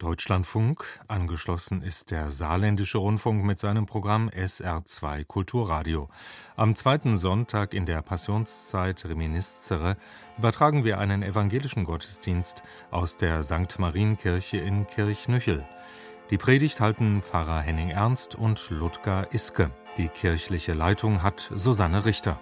Deutschlandfunk. Angeschlossen ist der Saarländische Rundfunk mit seinem Programm SR2 Kulturradio. Am zweiten Sonntag in der Passionszeit Reminiscere übertragen wir einen evangelischen Gottesdienst aus der St. Marienkirche in Kirchnüchel. Die Predigt halten Pfarrer Henning Ernst und Ludger Iske. Die kirchliche Leitung hat Susanne Richter.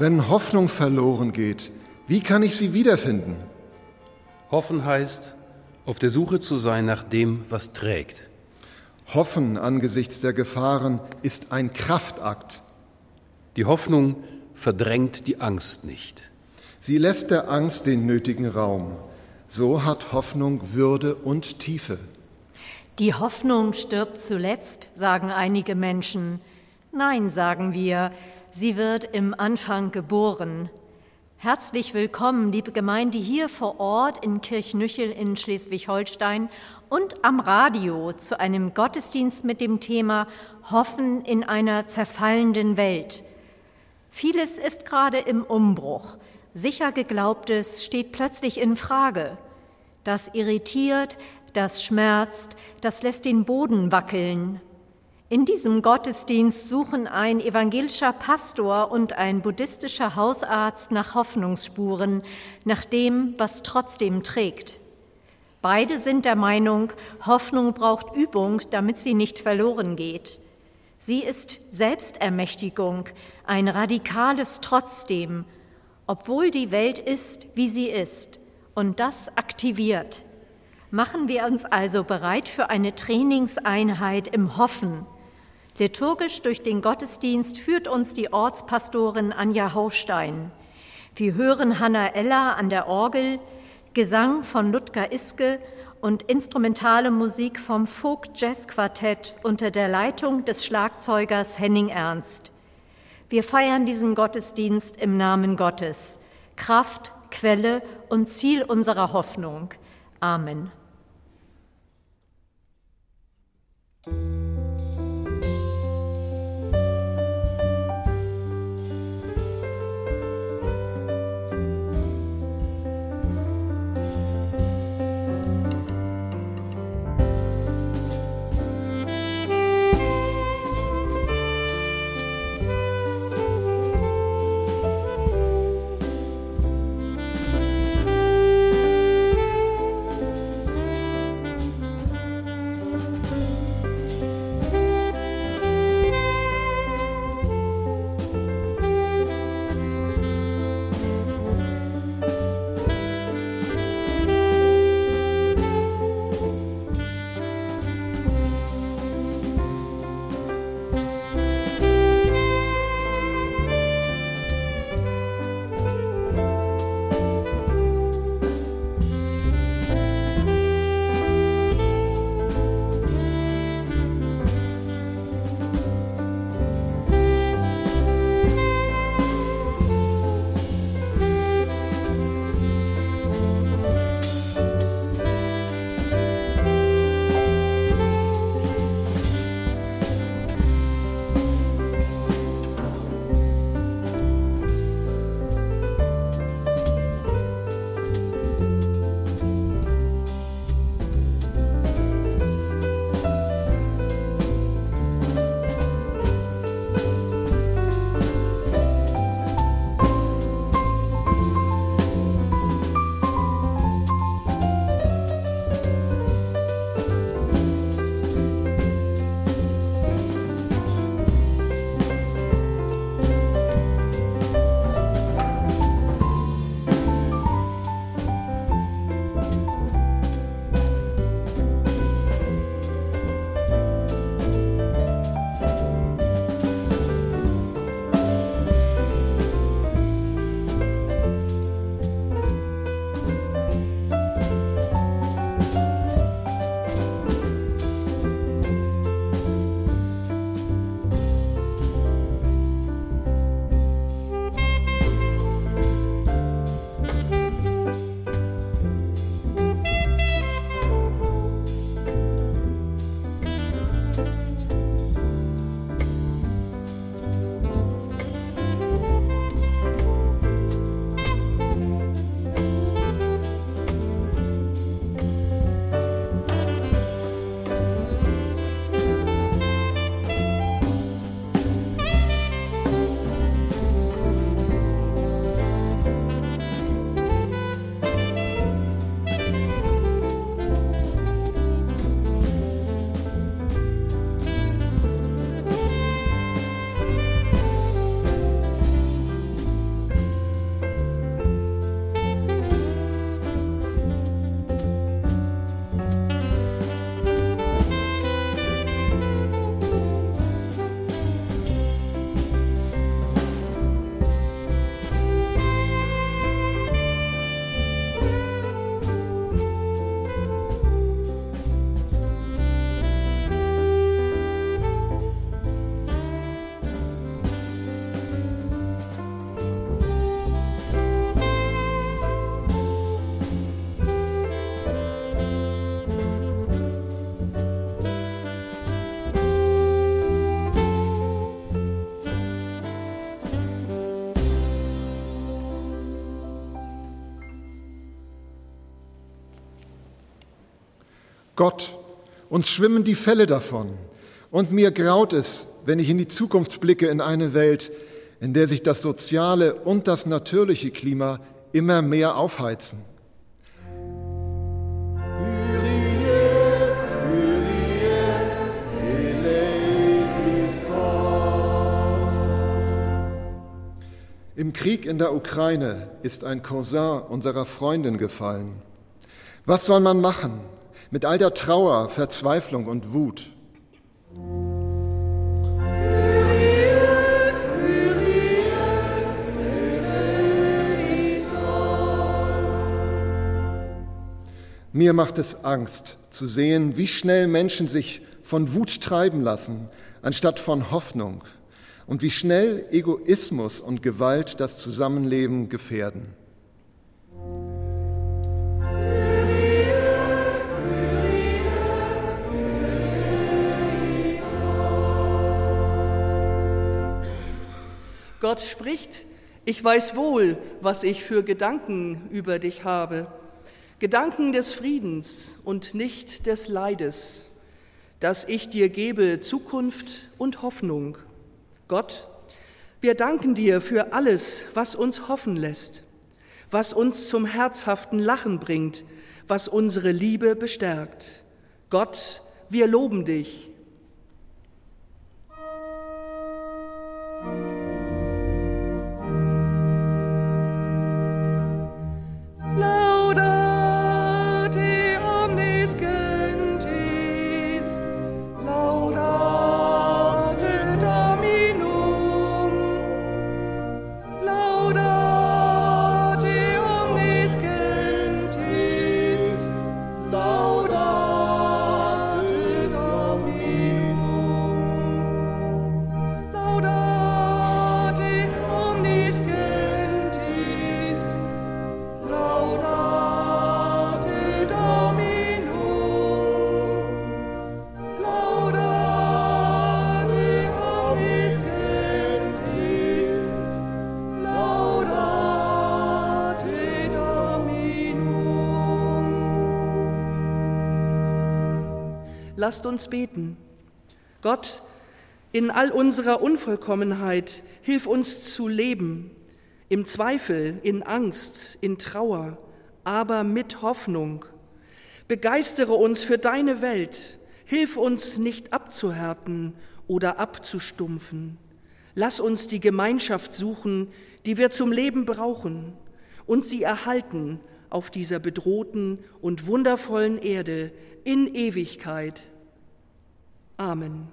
Wenn Hoffnung verloren geht, wie kann ich sie wiederfinden? Hoffen heißt, auf der Suche zu sein nach dem, was trägt. Hoffen angesichts der Gefahren ist ein Kraftakt. Die Hoffnung verdrängt die Angst nicht. Sie lässt der Angst den nötigen Raum. So hat Hoffnung Würde und Tiefe. Die Hoffnung stirbt zuletzt, sagen einige Menschen. Nein, sagen wir, sie wird im Anfang geboren. Herzlich willkommen, liebe Gemeinde, hier vor Ort in Kirchnüchel in Schleswig-Holstein und am Radio zu einem Gottesdienst mit dem Thema Hoffen in einer zerfallenden Welt. Vieles ist gerade im Umbruch. Sicher geglaubtes steht plötzlich in Frage. Das irritiert, das schmerzt, das lässt den Boden wackeln. In diesem Gottesdienst suchen ein evangelischer Pastor und ein buddhistischer Hausarzt nach Hoffnungsspuren, nach dem, was trotzdem trägt. Beide sind der Meinung, Hoffnung braucht Übung, damit sie nicht verloren geht. Sie ist Selbstermächtigung, ein radikales Trotzdem, obwohl die Welt ist, wie sie ist, und das aktiviert. Machen wir uns also bereit für eine Trainingseinheit im Hoffen, Liturgisch durch den Gottesdienst führt uns die Ortspastorin Anja Haustein. Wir hören Hanna Eller an der Orgel, Gesang von Ludger Iske und instrumentale Musik vom Folk Jazz Quartett unter der Leitung des Schlagzeugers Henning Ernst. Wir feiern diesen Gottesdienst im Namen Gottes, Kraft, Quelle und Ziel unserer Hoffnung. Amen. Gott, uns schwimmen die Fälle davon. Und mir graut es, wenn ich in die Zukunft blicke, in eine Welt, in der sich das soziale und das natürliche Klima immer mehr aufheizen. Im Krieg in der Ukraine ist ein Cousin unserer Freundin gefallen. Was soll man machen mit all der Trauer, Verzweiflung und Wut? Mir macht es Angst zu sehen, wie schnell Menschen sich von Wut treiben lassen, anstatt von Hoffnung und wie schnell Egoismus und Gewalt das Zusammenleben gefährden. Gott spricht, ich weiß wohl, was ich für Gedanken über dich habe. Gedanken des Friedens und nicht des Leides, dass ich dir gebe Zukunft und Hoffnung. Gott, wir danken dir für alles, was uns hoffen lässt, was uns zum herzhaften Lachen bringt, was unsere Liebe bestärkt. Gott, wir loben dich. Lasst uns beten. Gott, in all unserer Unvollkommenheit, hilf uns zu leben, im Zweifel, in Angst, in Trauer, aber mit Hoffnung. Begeistere uns für deine Welt, hilf uns nicht abzuhärten oder abzustumpfen. Lass uns die Gemeinschaft suchen, die wir zum Leben brauchen, und sie erhalten auf dieser bedrohten und wundervollen Erde in Ewigkeit. Amen.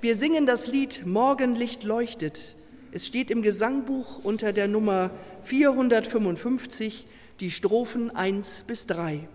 Wir singen das Lied Morgenlicht leuchtet. Es steht im Gesangbuch unter der Nummer 455, die Strophen 1 bis 3.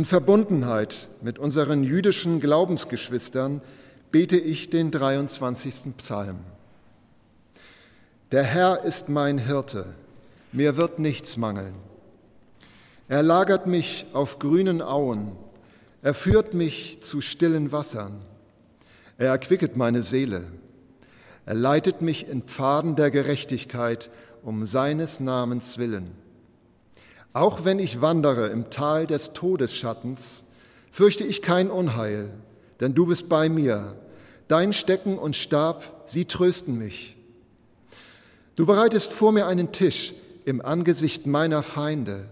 In Verbundenheit mit unseren jüdischen Glaubensgeschwistern bete ich den 23. Psalm. Der Herr ist mein Hirte, mir wird nichts mangeln. Er lagert mich auf grünen Auen, er führt mich zu stillen Wassern. Er erquicket meine Seele. Er leitet mich in Pfaden der Gerechtigkeit um seines Namens willen. Auch wenn ich wandere im Tal des Todesschattens, fürchte ich kein Unheil, denn du bist bei mir. Dein Stecken und Stab, sie trösten mich. Du bereitest vor mir einen Tisch im Angesicht meiner Feinde.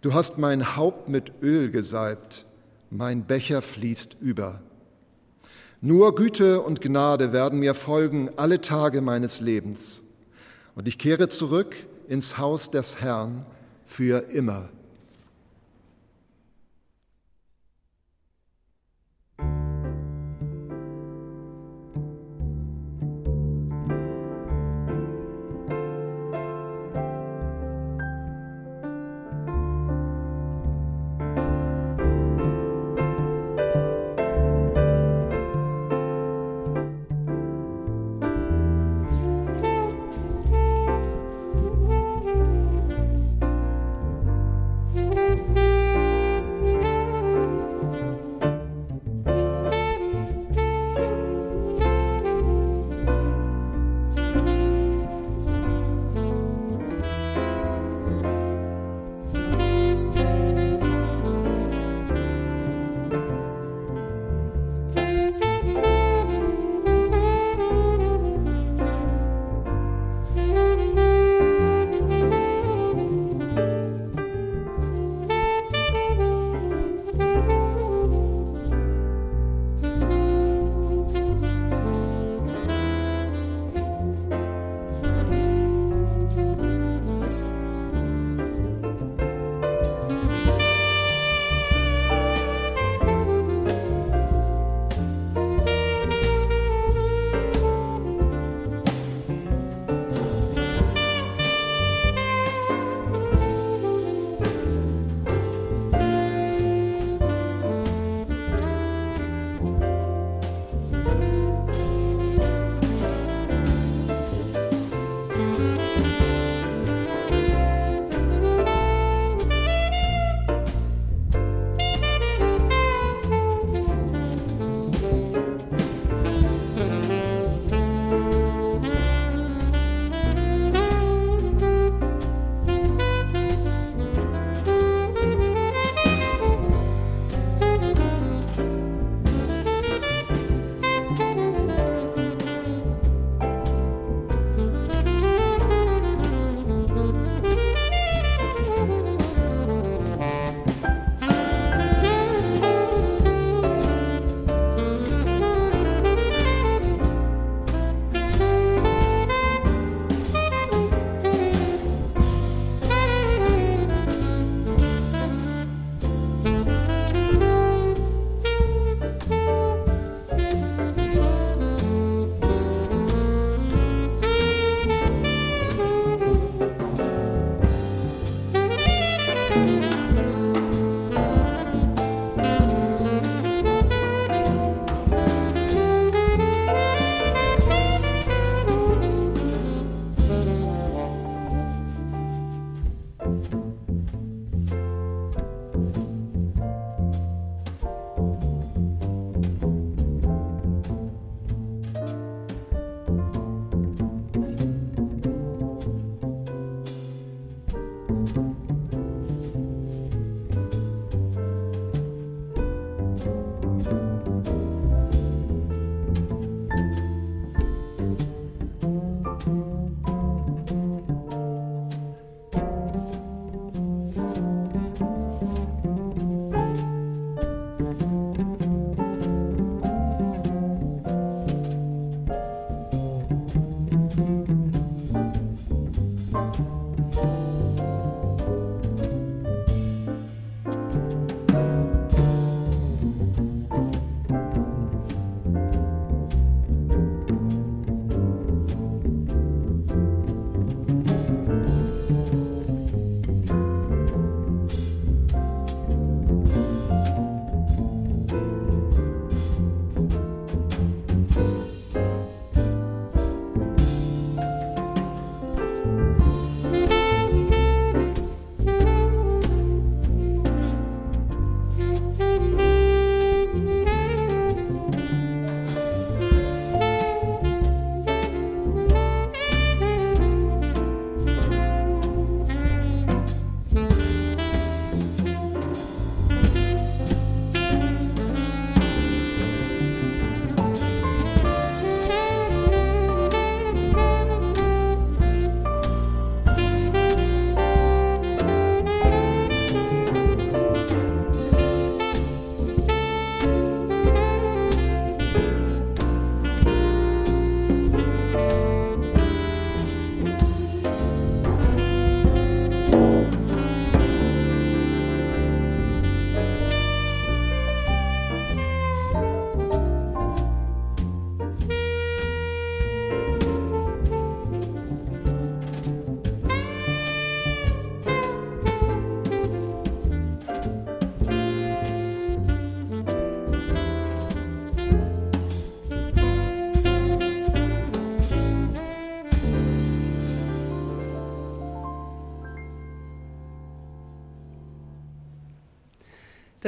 Du hast mein Haupt mit Öl gesalbt, mein Becher fließt über. Nur Güte und Gnade werden mir folgen alle Tage meines Lebens, und ich kehre zurück ins Haus des Herrn für immer.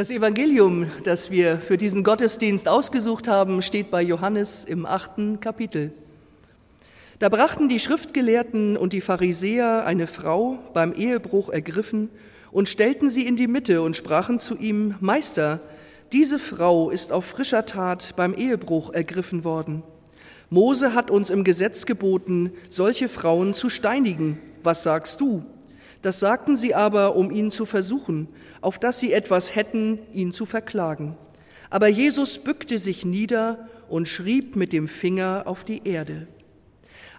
Das Evangelium, das wir für diesen Gottesdienst ausgesucht haben, steht bei Johannes im achten Kapitel. Da brachten die Schriftgelehrten und die Pharisäer eine Frau beim Ehebruch ergriffen und stellten sie in die Mitte und sprachen zu ihm, Meister, diese Frau ist auf frischer Tat beim Ehebruch ergriffen worden. Mose hat uns im Gesetz geboten, solche Frauen zu steinigen. Was sagst du? Das sagten sie aber, um ihn zu versuchen, auf dass sie etwas hätten, ihn zu verklagen. Aber Jesus bückte sich nieder und schrieb mit dem Finger auf die Erde.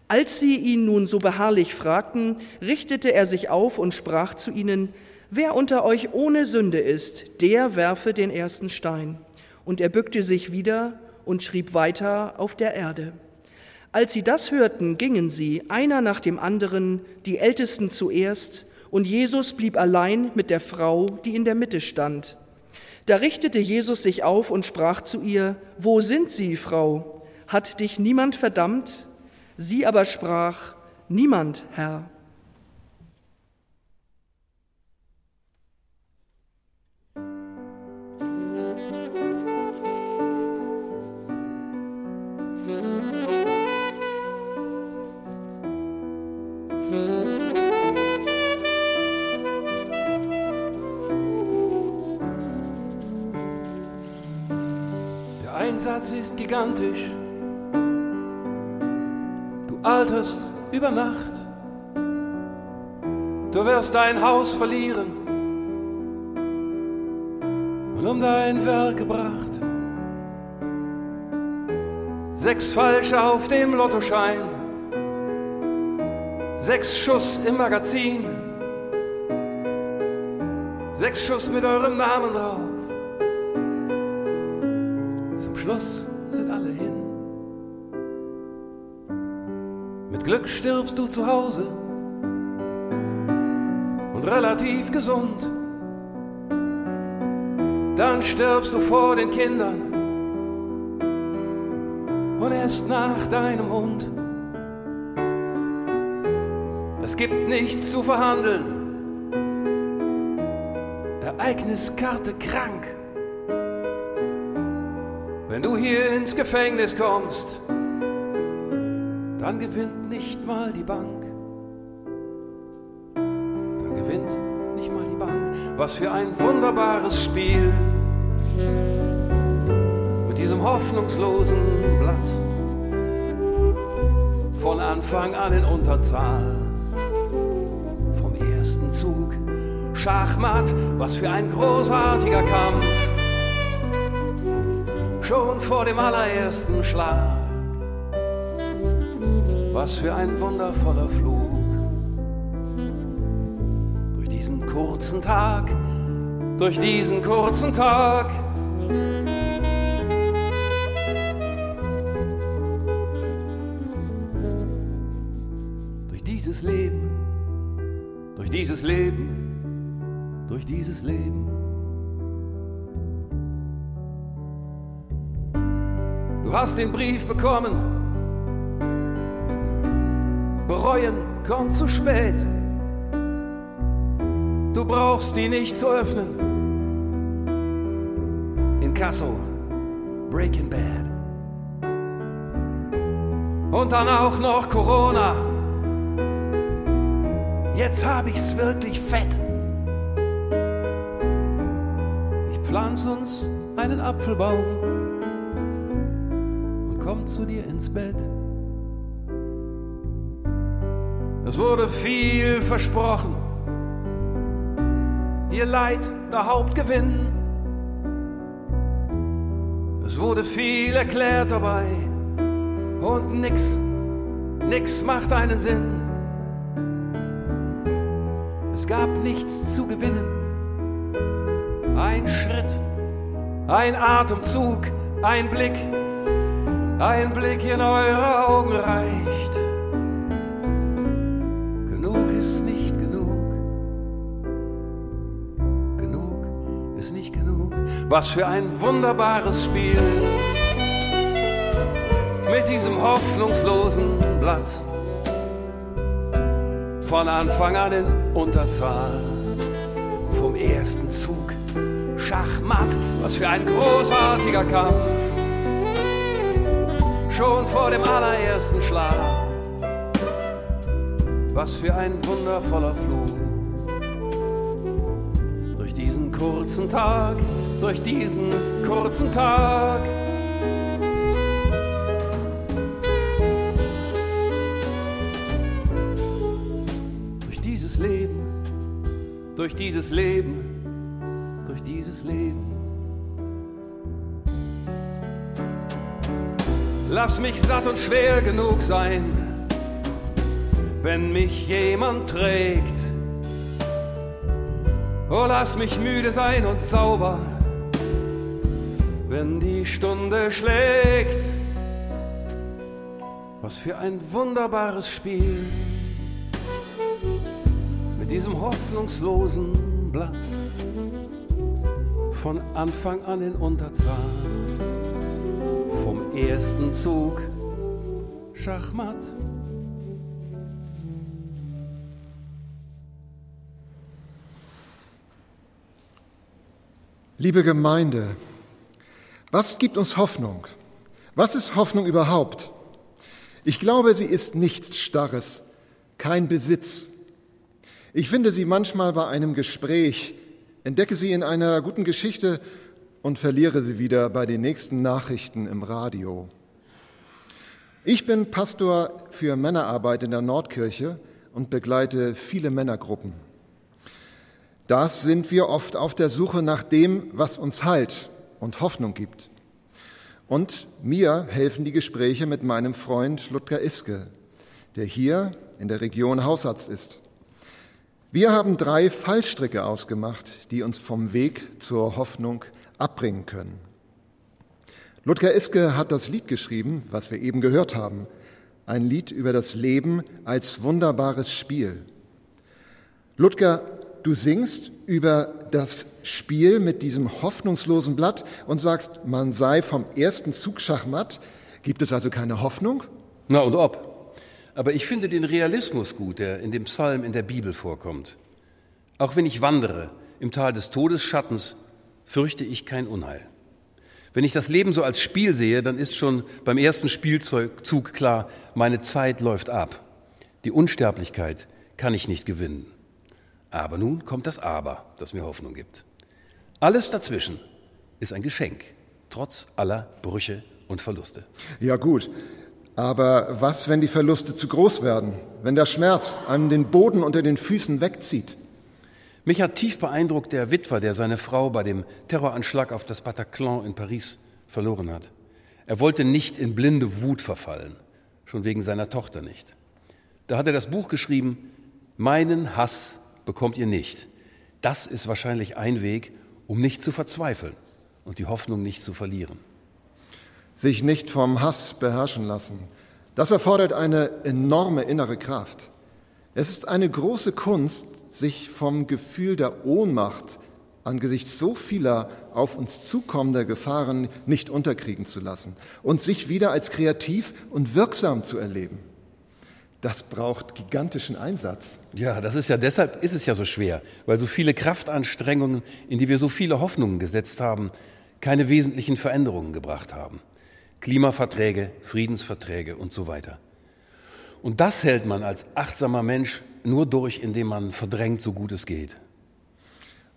Als sie ihn nun so beharrlich fragten, richtete er sich auf und sprach zu ihnen, Wer unter euch ohne Sünde ist, der werfe den ersten Stein. Und er bückte sich wieder und schrieb weiter auf der Erde. Als sie das hörten, gingen sie, einer nach dem anderen, die Ältesten zuerst, und Jesus blieb allein mit der Frau, die in der Mitte stand. Da richtete Jesus sich auf und sprach zu ihr, Wo sind Sie, Frau? Hat dich niemand verdammt? Sie aber sprach, Niemand, Herr. Einsatz ist gigantisch. Du alterst über Nacht. Du wirst dein Haus verlieren und um dein Werk gebracht. Sechs falsche auf dem Lottoschein, sechs Schuss im Magazin, sechs Schuss mit eurem Namen drauf. Schluss sind alle hin. Mit Glück stirbst du zu Hause und relativ gesund. Dann stirbst du vor den Kindern und erst nach deinem Hund. Es gibt nichts zu verhandeln. Ereigniskarte krank. Du hier ins Gefängnis kommst, dann gewinnt nicht mal die Bank. Dann gewinnt nicht mal die Bank. Was für ein wunderbares Spiel mit diesem hoffnungslosen Blatt. Von Anfang an in Unterzahl, vom ersten Zug Schachmatt, was für ein großartiger Kampf schon vor dem allerersten Schlag. Was für ein wundervoller Flug durch diesen kurzen Tag, durch diesen kurzen Tag. Durch dieses Leben, durch dieses Leben, durch dieses Leben. Hast den Brief bekommen. Bereuen kommt zu spät. Du brauchst ihn nicht zu öffnen. In Kasso, Breaking Bad. Und dann auch noch Corona. Jetzt hab ich's wirklich fett. Ich pflanz uns einen Apfelbaum kommt zu dir ins Bett. Es wurde viel versprochen, ihr Leid der Hauptgewinn. Es wurde viel erklärt dabei und nix, nix macht einen Sinn. Es gab nichts zu gewinnen. Ein Schritt, ein Atemzug, ein Blick ein Blick in eure Augen reicht. Genug ist nicht genug. Genug ist nicht genug. Was für ein wunderbares Spiel mit diesem hoffnungslosen Blatt. Von Anfang an in Unterzahl, vom ersten Zug Schachmatt, was für ein großartiger Kampf. Schon vor dem allerersten Schlag, was für ein wundervoller Flug. Durch diesen kurzen Tag, durch diesen kurzen Tag. Durch dieses Leben, durch dieses Leben, Lass mich satt und schwer genug sein, wenn mich jemand trägt. Oh, lass mich müde sein und sauber, wenn die Stunde schlägt. Was für ein wunderbares Spiel mit diesem hoffnungslosen Blatt von Anfang an in Unterzahl ersten Zug Schachmatt. Liebe Gemeinde, was gibt uns Hoffnung? Was ist Hoffnung überhaupt? Ich glaube, sie ist nichts Starres, kein Besitz. Ich finde sie manchmal bei einem Gespräch, entdecke sie in einer guten Geschichte und verliere sie wieder bei den nächsten Nachrichten im Radio. Ich bin Pastor für Männerarbeit in der Nordkirche und begleite viele Männergruppen. Das sind wir oft auf der Suche nach dem, was uns Halt und Hoffnung gibt. Und mir helfen die Gespräche mit meinem Freund Ludger Iske, der hier in der Region Hausarzt ist. Wir haben drei Fallstricke ausgemacht, die uns vom Weg zur Hoffnung abbringen können. Ludger Iske hat das Lied geschrieben, was wir eben gehört haben, ein Lied über das Leben als wunderbares Spiel. Ludger, du singst über das Spiel mit diesem hoffnungslosen Blatt und sagst, man sei vom ersten Zug Schachmatt. Gibt es also keine Hoffnung? Na und ob. Aber ich finde den Realismus gut, der in dem Psalm in der Bibel vorkommt. Auch wenn ich wandere im Tal des Todesschattens, fürchte ich kein Unheil. Wenn ich das Leben so als Spiel sehe, dann ist schon beim ersten Spielzug klar, meine Zeit läuft ab. Die Unsterblichkeit kann ich nicht gewinnen. Aber nun kommt das Aber, das mir Hoffnung gibt. Alles dazwischen ist ein Geschenk, trotz aller Brüche und Verluste. Ja gut, aber was, wenn die Verluste zu groß werden, wenn der Schmerz einem den Boden unter den Füßen wegzieht? Mich hat tief beeindruckt der Witwer, der seine Frau bei dem Terroranschlag auf das Bataclan in Paris verloren hat. Er wollte nicht in blinde Wut verfallen, schon wegen seiner Tochter nicht. Da hat er das Buch geschrieben, Meinen Hass bekommt ihr nicht. Das ist wahrscheinlich ein Weg, um nicht zu verzweifeln und die Hoffnung nicht zu verlieren. Sich nicht vom Hass beherrschen lassen, das erfordert eine enorme innere Kraft. Es ist eine große Kunst, sich vom Gefühl der Ohnmacht angesichts so vieler auf uns zukommender Gefahren nicht unterkriegen zu lassen und sich wieder als kreativ und wirksam zu erleben. Das braucht gigantischen Einsatz. Ja, das ist ja deshalb ist es ja so schwer, weil so viele Kraftanstrengungen, in die wir so viele Hoffnungen gesetzt haben, keine wesentlichen Veränderungen gebracht haben. Klimaverträge, Friedensverträge und so weiter. Und das hält man als achtsamer Mensch nur durch, indem man verdrängt, so gut es geht.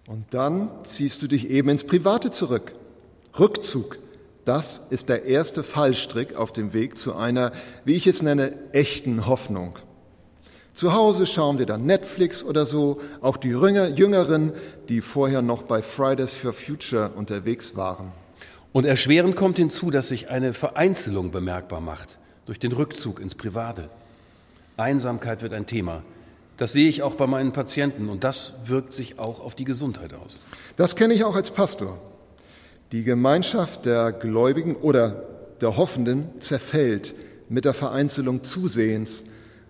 Und dann ziehst du dich eben ins Private zurück. Rückzug. Das ist der erste Fallstrick auf dem Weg zu einer, wie ich es nenne, echten Hoffnung. Zu Hause schauen wir dann Netflix oder so, auch die Jüngeren, die vorher noch bei Fridays for Future unterwegs waren. Und erschwerend kommt hinzu, dass sich eine Vereinzelung bemerkbar macht durch den Rückzug ins Private. Einsamkeit wird ein Thema. Das sehe ich auch bei meinen Patienten und das wirkt sich auch auf die Gesundheit aus. Das kenne ich auch als Pastor. Die Gemeinschaft der Gläubigen oder der Hoffenden zerfällt mit der Vereinzelung zusehends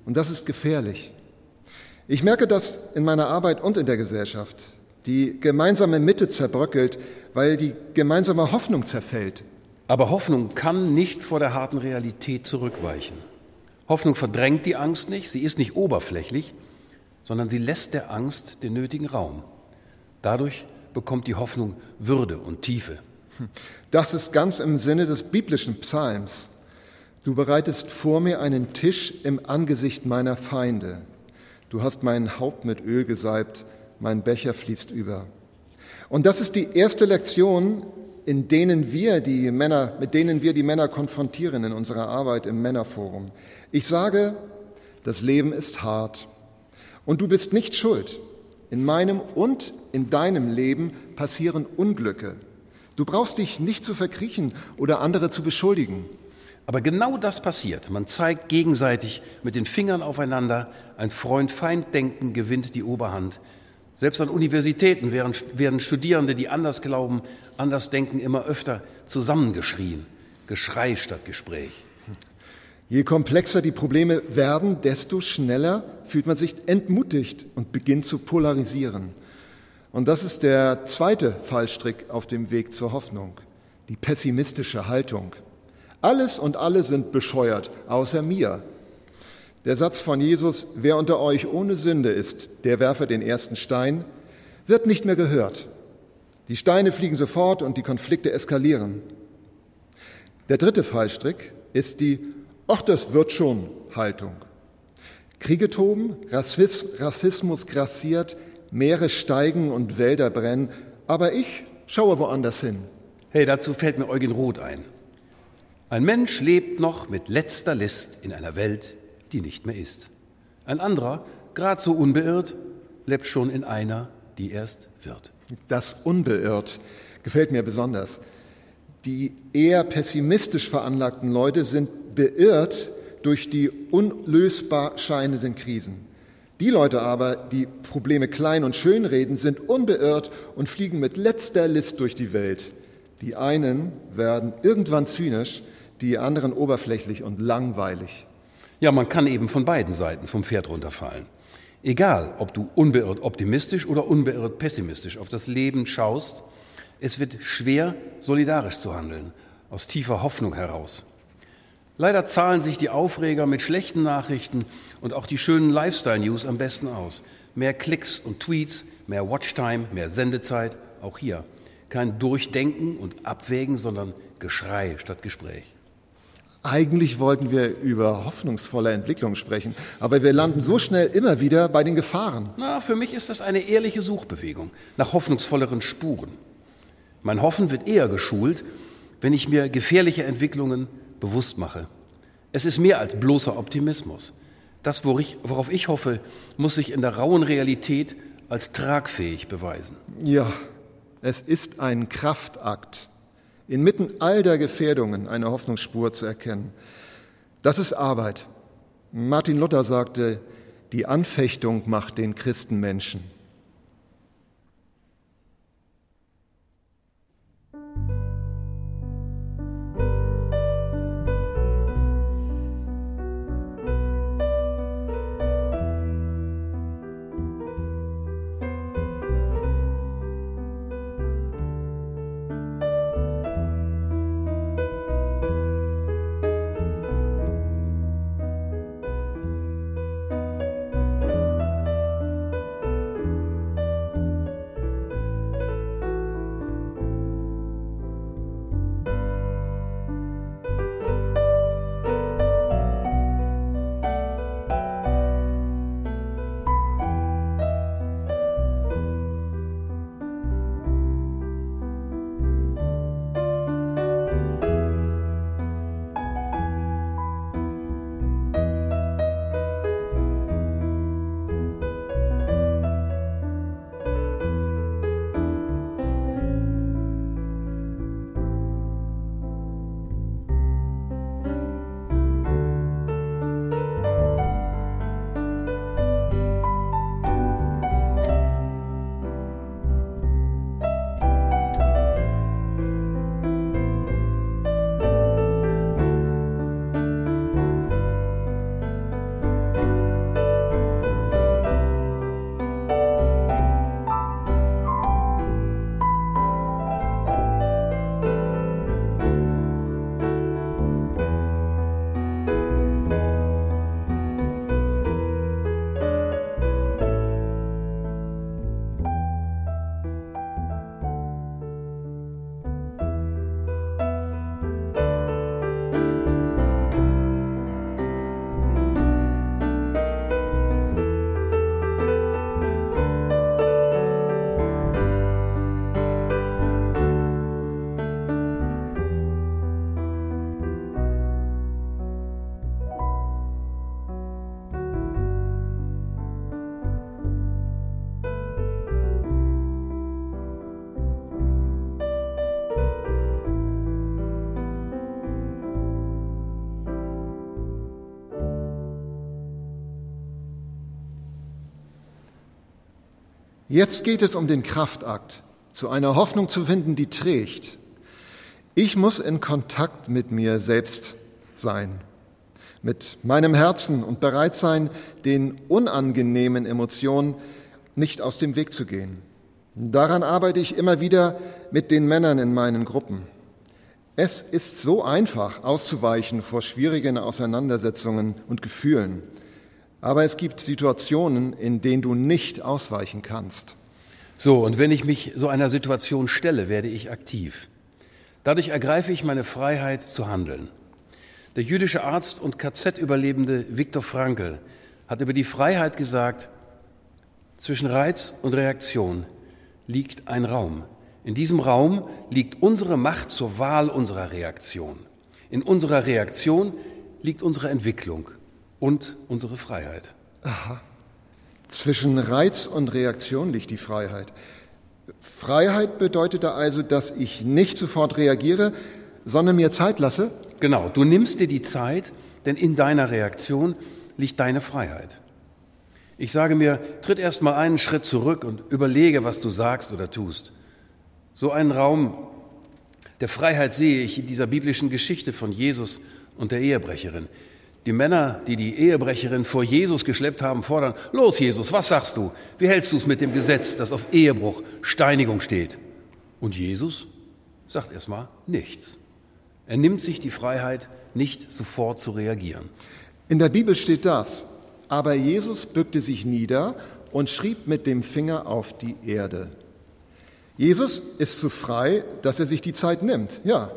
und das ist gefährlich. Ich merke das in meiner Arbeit und in der Gesellschaft. Die gemeinsame Mitte zerbröckelt, weil die gemeinsame Hoffnung zerfällt. Aber Hoffnung kann nicht vor der harten Realität zurückweichen. Hoffnung verdrängt die Angst nicht, sie ist nicht oberflächlich, sondern sie lässt der Angst den nötigen Raum. Dadurch bekommt die Hoffnung Würde und Tiefe. Das ist ganz im Sinne des biblischen Psalms. Du bereitest vor mir einen Tisch im Angesicht meiner Feinde. Du hast mein Haupt mit Öl gesalbt, mein Becher fließt über. Und das ist die erste Lektion, in denen wir die Männer, mit denen wir die Männer konfrontieren in unserer Arbeit im Männerforum. Ich sage, das Leben ist hart und du bist nicht schuld. In meinem und in deinem Leben passieren Unglücke. Du brauchst dich nicht zu verkriechen oder andere zu beschuldigen. Aber genau das passiert. Man zeigt gegenseitig mit den Fingern aufeinander, ein Freund-Feind-Denken gewinnt die Oberhand. Selbst an Universitäten werden Studierende, die anders glauben, anders denken, immer öfter zusammengeschrien. Geschrei statt Gespräch. Je komplexer die Probleme werden, desto schneller fühlt man sich entmutigt und beginnt zu polarisieren. Und das ist der zweite Fallstrick auf dem Weg zur Hoffnung, die pessimistische Haltung. Alles und alle sind bescheuert, außer mir. Der Satz von Jesus, wer unter euch ohne Sünde ist, der werfe den ersten Stein, wird nicht mehr gehört. Die Steine fliegen sofort und die Konflikte eskalieren. Der dritte Fallstrick ist die Ach, das wird schon Haltung. Kriege toben, Rassismus grassiert, Meere steigen und Wälder brennen, aber ich schaue woanders hin. Hey, dazu fällt mir Eugen Roth ein. Ein Mensch lebt noch mit letzter List in einer Welt, die nicht mehr ist. Ein anderer, gerade so unbeirrt, lebt schon in einer, die erst wird. Das unbeirrt gefällt mir besonders. Die eher pessimistisch veranlagten Leute sind beirrt durch die unlösbar scheinenden Krisen. Die Leute aber, die Probleme klein und schön reden, sind unbeirrt und fliegen mit letzter List durch die Welt. Die einen werden irgendwann zynisch, die anderen oberflächlich und langweilig. Ja, man kann eben von beiden Seiten vom Pferd runterfallen. Egal, ob du unbeirrt optimistisch oder unbeirrt pessimistisch auf das Leben schaust, es wird schwer, solidarisch zu handeln, aus tiefer Hoffnung heraus. Leider zahlen sich die Aufreger mit schlechten Nachrichten und auch die schönen Lifestyle-News am besten aus. Mehr Klicks und Tweets, mehr Watchtime, mehr Sendezeit, auch hier. Kein Durchdenken und Abwägen, sondern Geschrei statt Gespräch. Eigentlich wollten wir über hoffnungsvolle Entwicklung sprechen, aber wir landen so schnell immer wieder bei den Gefahren. Na, für mich ist das eine ehrliche Suchbewegung nach hoffnungsvolleren Spuren. Mein Hoffen wird eher geschult, wenn ich mir gefährliche Entwicklungen bewusst mache. Es ist mehr als bloßer Optimismus. Das, worauf ich hoffe, muss sich in der rauen Realität als tragfähig beweisen. Ja, es ist ein Kraftakt inmitten all der Gefährdungen eine Hoffnungsspur zu erkennen. Das ist Arbeit. Martin Luther sagte, die Anfechtung macht den Christenmenschen. Jetzt geht es um den Kraftakt, zu einer Hoffnung zu finden, die trägt. Ich muss in Kontakt mit mir selbst sein, mit meinem Herzen und bereit sein, den unangenehmen Emotionen nicht aus dem Weg zu gehen. Daran arbeite ich immer wieder mit den Männern in meinen Gruppen. Es ist so einfach, auszuweichen vor schwierigen Auseinandersetzungen und Gefühlen. Aber es gibt Situationen, in denen du nicht ausweichen kannst. So, und wenn ich mich so einer Situation stelle, werde ich aktiv. Dadurch ergreife ich meine Freiheit zu handeln. Der jüdische Arzt und KZ-Überlebende Viktor Frankl hat über die Freiheit gesagt, zwischen Reiz und Reaktion liegt ein Raum. In diesem Raum liegt unsere Macht zur Wahl unserer Reaktion. In unserer Reaktion liegt unsere Entwicklung und unsere Freiheit. Aha. Zwischen Reiz und Reaktion liegt die Freiheit. Freiheit bedeutet da also, dass ich nicht sofort reagiere, sondern mir Zeit lasse? Genau, du nimmst dir die Zeit, denn in deiner Reaktion liegt deine Freiheit. Ich sage mir, tritt erst mal einen Schritt zurück und überlege, was du sagst oder tust. So einen Raum der Freiheit sehe ich in dieser biblischen Geschichte von Jesus und der Ehebrecherin. Die Männer, die die Ehebrecherin vor Jesus geschleppt haben, fordern, los Jesus, was sagst du? Wie hältst du es mit dem Gesetz, das auf Ehebruch, Steinigung steht? Und Jesus sagt erstmal nichts. Er nimmt sich die Freiheit, nicht sofort zu reagieren. In der Bibel steht das, aber Jesus bückte sich nieder und schrieb mit dem Finger auf die Erde. Jesus ist so frei, dass er sich die Zeit nimmt, ja.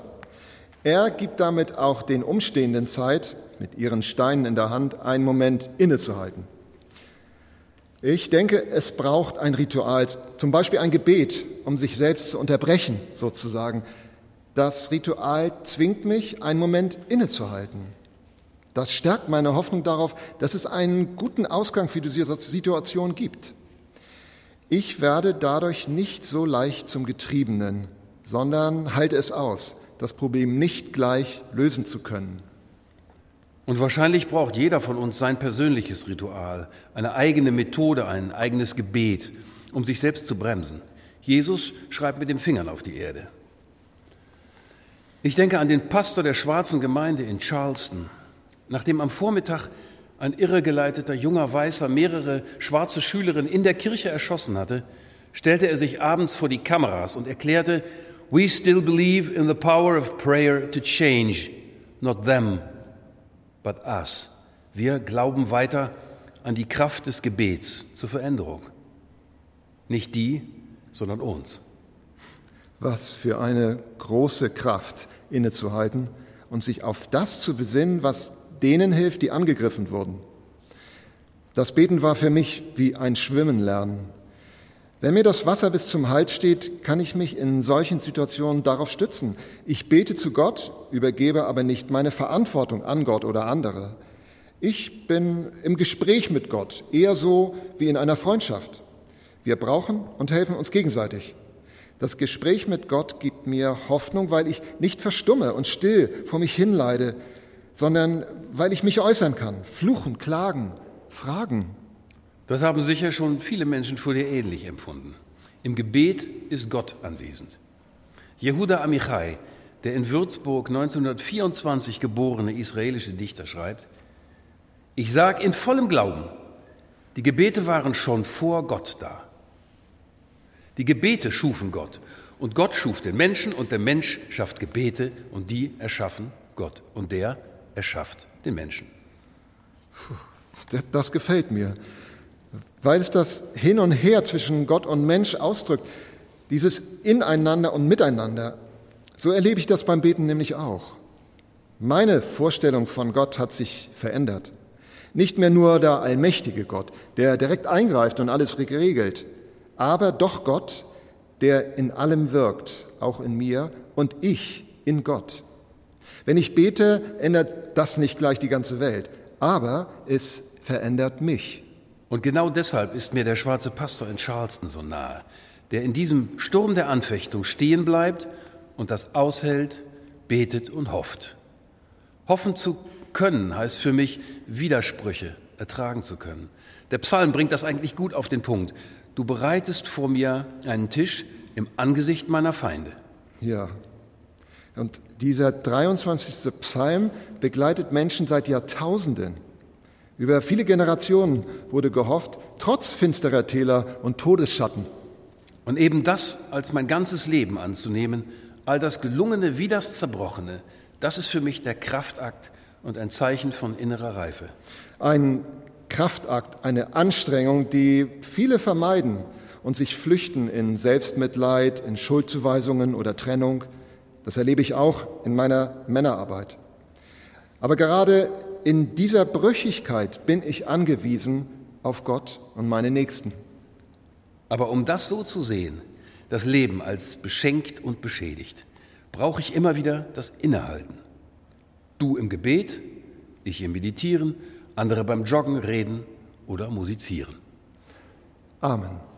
Er gibt damit auch den Umstehenden Zeit, mit ihren Steinen in der Hand einen Moment innezuhalten. Ich denke, es braucht ein Ritual, zum Beispiel ein Gebet, um sich selbst zu unterbrechen, sozusagen. Das Ritual zwingt mich, einen Moment innezuhalten. Das stärkt meine Hoffnung darauf, dass es einen guten Ausgang für diese Situation gibt. Ich werde dadurch nicht so leicht zum Getriebenen, sondern halte es aus, das Problem nicht gleich lösen zu können. Und wahrscheinlich braucht jeder von uns sein persönliches Ritual, eine eigene Methode, ein eigenes Gebet, um sich selbst zu bremsen. Jesus schreibt mit den Fingern auf die Erde. Ich denke an den Pastor der schwarzen Gemeinde in Charleston. Nachdem am Vormittag ein irregeleiteter junger Weißer mehrere schwarze Schülerinnen in der Kirche erschossen hatte, stellte er sich abends vor die Kameras und erklärte, We still believe in the power of prayer to change, not them, but us. Wir glauben weiter an die Kraft des Gebets zur Veränderung. Nicht die, sondern uns. Was für eine große Kraft, innezuhalten und sich auf das zu besinnen, was denen hilft, die angegriffen wurden. Das Beten war für mich wie ein Schwimmen lernen. Wenn mir das Wasser bis zum Hals steht, kann ich mich in solchen Situationen darauf stützen. Ich bete zu Gott, übergebe aber nicht meine Verantwortung an Gott oder andere. Ich bin im Gespräch mit Gott, eher so wie in einer Freundschaft. Wir brauchen und helfen uns gegenseitig. Das Gespräch mit Gott gibt mir Hoffnung, weil ich nicht verstumme und still vor mich hinleide, sondern weil ich mich äußern kann, fluchen, klagen, fragen. Das haben sicher schon viele Menschen vor dir ähnlich empfunden. Im Gebet ist Gott anwesend. Jehuda Amichai, der in Würzburg 1924 geborene israelische Dichter, schreibt, ich sage in vollem Glauben, die Gebete waren schon vor Gott da. Die Gebete schufen Gott und Gott schuf den Menschen und der Mensch schafft Gebete und die erschaffen Gott und der erschafft den Menschen. Das gefällt mir, weil es das Hin und Her zwischen Gott und Mensch ausdrückt, dieses Ineinander und Miteinander. So erlebe ich das beim Beten nämlich auch. Meine Vorstellung von Gott hat sich verändert. Nicht mehr nur der allmächtige Gott, der direkt eingreift und alles regelt, aber doch Gott, der in allem wirkt, auch in mir und ich in Gott. Wenn ich bete, ändert das nicht gleich die ganze Welt, aber es verändert mich. Und genau deshalb ist mir der schwarze Pastor in Charleston so nahe, der in diesem Sturm der Anfechtung stehen bleibt und das aushält, betet und hofft. Hoffen zu können heißt für mich, Widersprüche ertragen zu können. Der Psalm bringt das eigentlich gut auf den Punkt. Du bereitest vor mir einen Tisch im Angesicht meiner Feinde. Ja. Und dieser 23. Psalm begleitet Menschen seit Jahrtausenden. Über viele Generationen wurde gehofft, trotz finsterer Täler und Todesschatten. Und eben das als mein ganzes Leben anzunehmen, all das Gelungene wie das Zerbrochene, das ist für mich der Kraftakt und ein Zeichen von innerer Reife. Ein Kraftakt, eine Anstrengung, die viele vermeiden und sich flüchten in Selbstmitleid, in Schuldzuweisungen oder Trennung. Das erlebe ich auch in meiner Männerarbeit. Aber gerade in dieser Brüchigkeit bin ich angewiesen auf Gott und meine Nächsten. Aber um das so zu sehen, das Leben als beschenkt und beschädigt, brauche ich immer wieder das Innehalten. Du im Gebet, ich im Meditieren, andere beim Joggen, Reden oder Musizieren. Amen.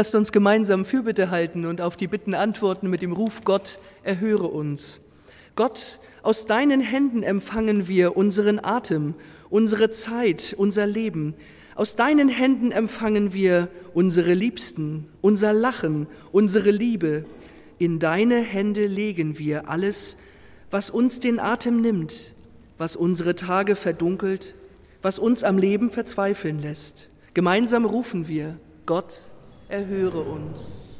Lasst uns gemeinsam Fürbitte halten und auf die Bitten antworten mit dem Ruf Gott, erhöre uns. Gott, aus deinen Händen empfangen wir unseren Atem unsere Zeit, unser Leben. Aus deinen Händen empfangen wir unsere Liebsten, unser Lachen, unsere Liebe. In deine Hände legen wir alles, was uns den Atem nimmt, was unsere Tage verdunkelt, was uns am Leben verzweifeln lässt. Gemeinsam rufen wir, Gott, erhöre uns.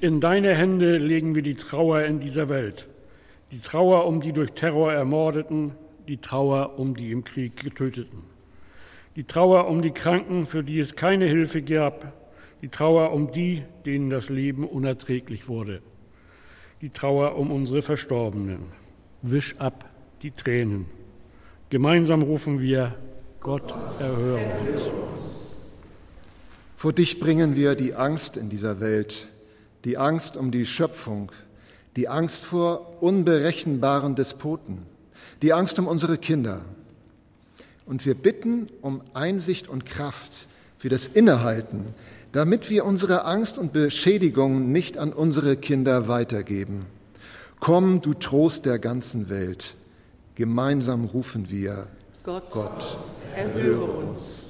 In deine Hände legen wir die Trauer in dieser Welt. Die Trauer um die durch Terror Ermordeten, die Trauer um die im Krieg Getöteten. Die Trauer um die Kranken, für die es keine Hilfe gab. Die Trauer um die, denen das Leben unerträglich wurde. Die Trauer um unsere Verstorbenen. Wisch ab die Tränen. Gemeinsam rufen wir, Gott erhöre uns. Vor dich bringen wir die Angst in dieser Welt, die Angst um die Schöpfung, die Angst vor unberechenbaren Despoten, die Angst um unsere Kinder. Und wir bitten um Einsicht und Kraft für das Innehalten, damit wir unsere Angst und Beschädigung nicht an unsere Kinder weitergeben. Komm, du Trost der ganzen Welt. Gemeinsam rufen wir, Gott, Gott erhöre uns.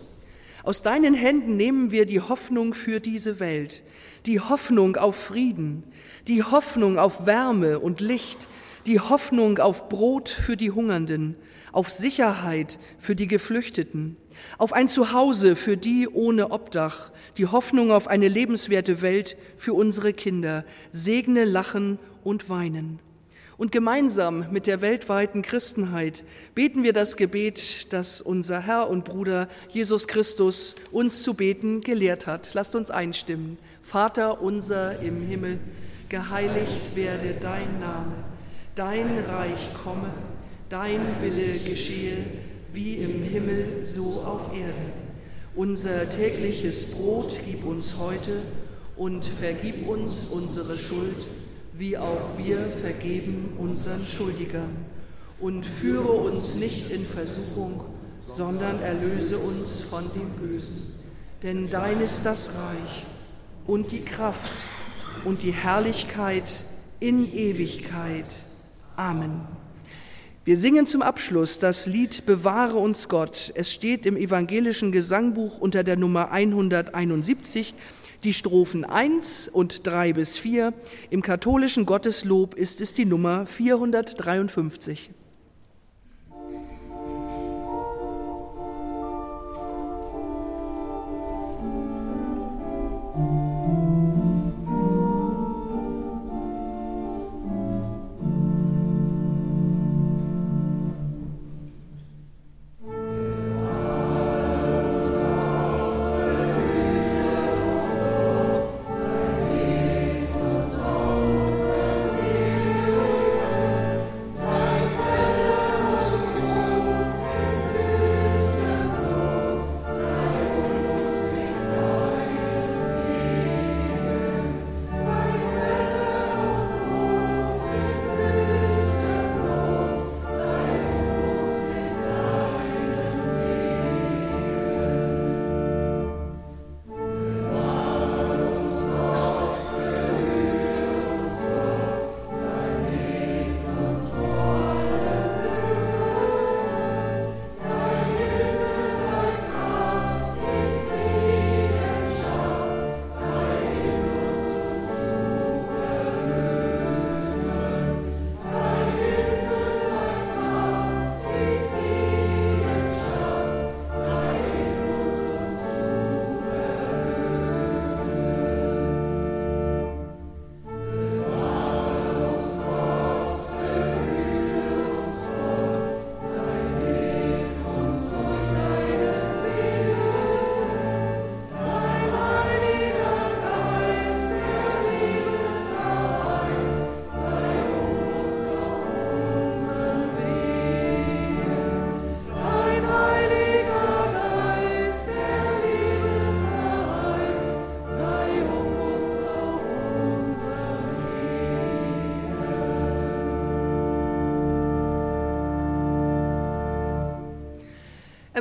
Aus deinen Händen nehmen wir die Hoffnung für diese Welt, die Hoffnung auf Frieden, die Hoffnung auf Wärme und Licht, die Hoffnung auf Brot für die Hungernden, auf Sicherheit für die Geflüchteten, auf ein Zuhause für die ohne Obdach, die Hoffnung auf eine lebenswerte Welt für unsere Kinder, segne, lachen und weinen. Und gemeinsam mit der weltweiten Christenheit beten wir das Gebet, das unser Herr und Bruder Jesus Christus uns zu beten gelehrt hat. Lasst uns einstimmen. Vater unser im Himmel, geheiligt werde dein Name, dein Reich komme, dein Wille geschehe, wie im Himmel so auf Erden. Unser tägliches Brot gib uns heute und vergib uns unsere Schuld wie auch wir vergeben unseren Schuldigern. Und führe uns nicht in Versuchung, sondern erlöse uns von dem Bösen. Denn dein ist das Reich und die Kraft und die Herrlichkeit in Ewigkeit. Amen. Wir singen zum Abschluss das Lied Bewahre uns Gott. Es steht im evangelischen Gesangbuch unter der Nummer 171 die Strophen 1 und 3 bis 4. Im katholischen Gotteslob ist es die Nummer 453.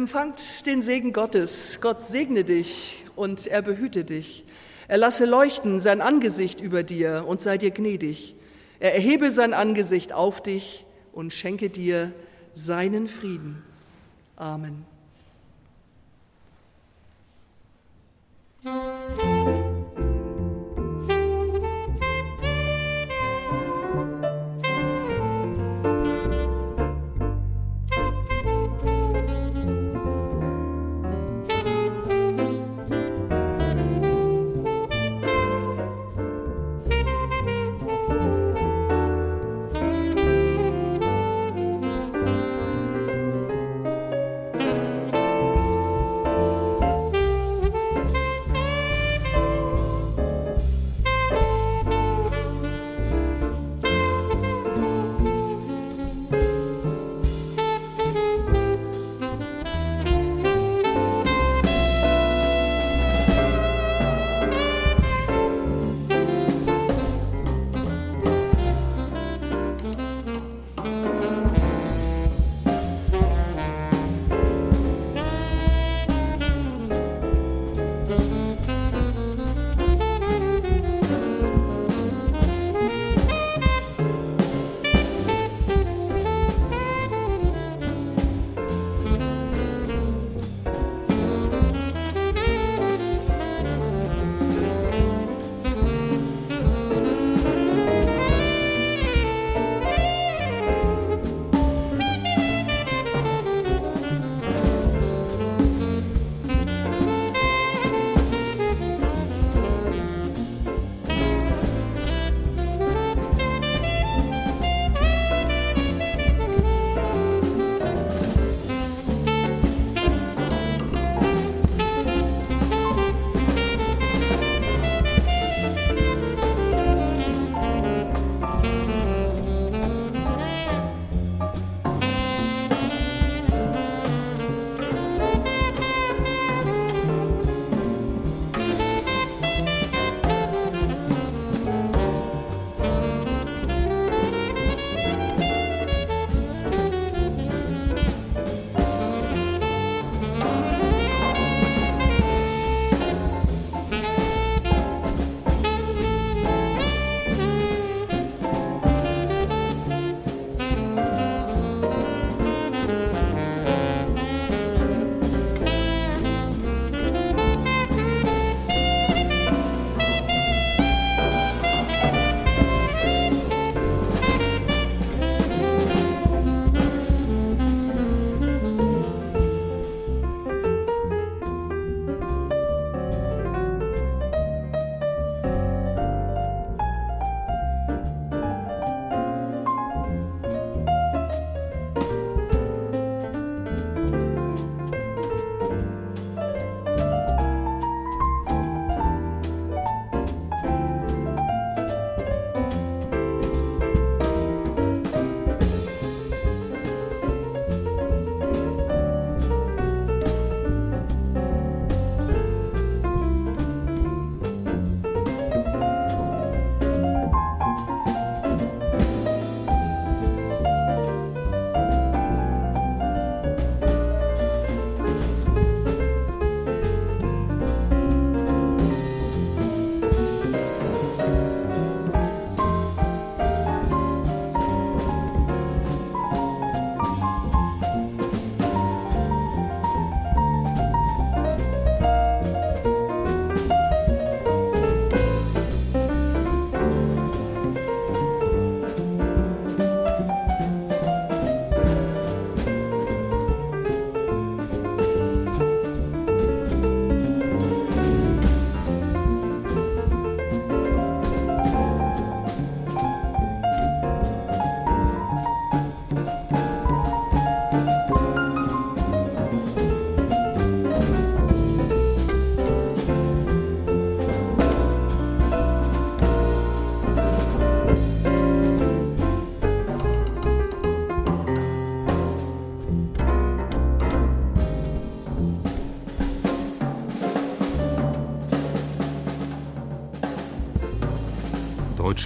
Empfangt den Segen Gottes. Gott segne dich und er behüte dich. Er lasse leuchten sein Angesicht über dir und sei dir gnädig. Er erhebe sein Angesicht auf dich und schenke dir seinen Frieden. Amen.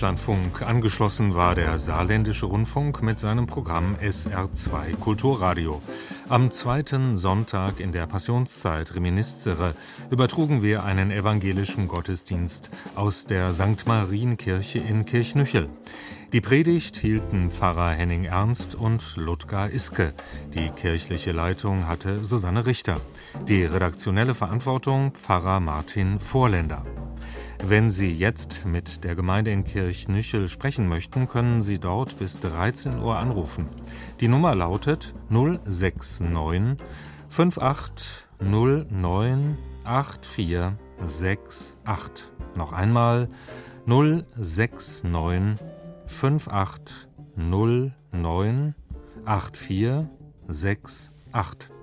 Deutschlandfunk. Angeschlossen war der Saarländische Rundfunk mit seinem Programm SR2 Kulturradio. Am zweiten Sonntag in der Passionszeit Reminiscere übertrugen wir einen evangelischen Gottesdienst aus der St. Marienkirche in Kirchnüchel. Die Predigt hielten Pfarrer Henning Ernst und Ludger Iske. Die kirchliche Leitung hatte Susanne Richter. Die redaktionelle Verantwortung Pfarrer Martin Vorländer. Wenn Sie jetzt mit der Gemeinde in Kirchnüchel sprechen möchten, können Sie dort bis 13 Uhr anrufen. Die Nummer lautet 069 5809 8468. Noch einmal 069 5809 8468.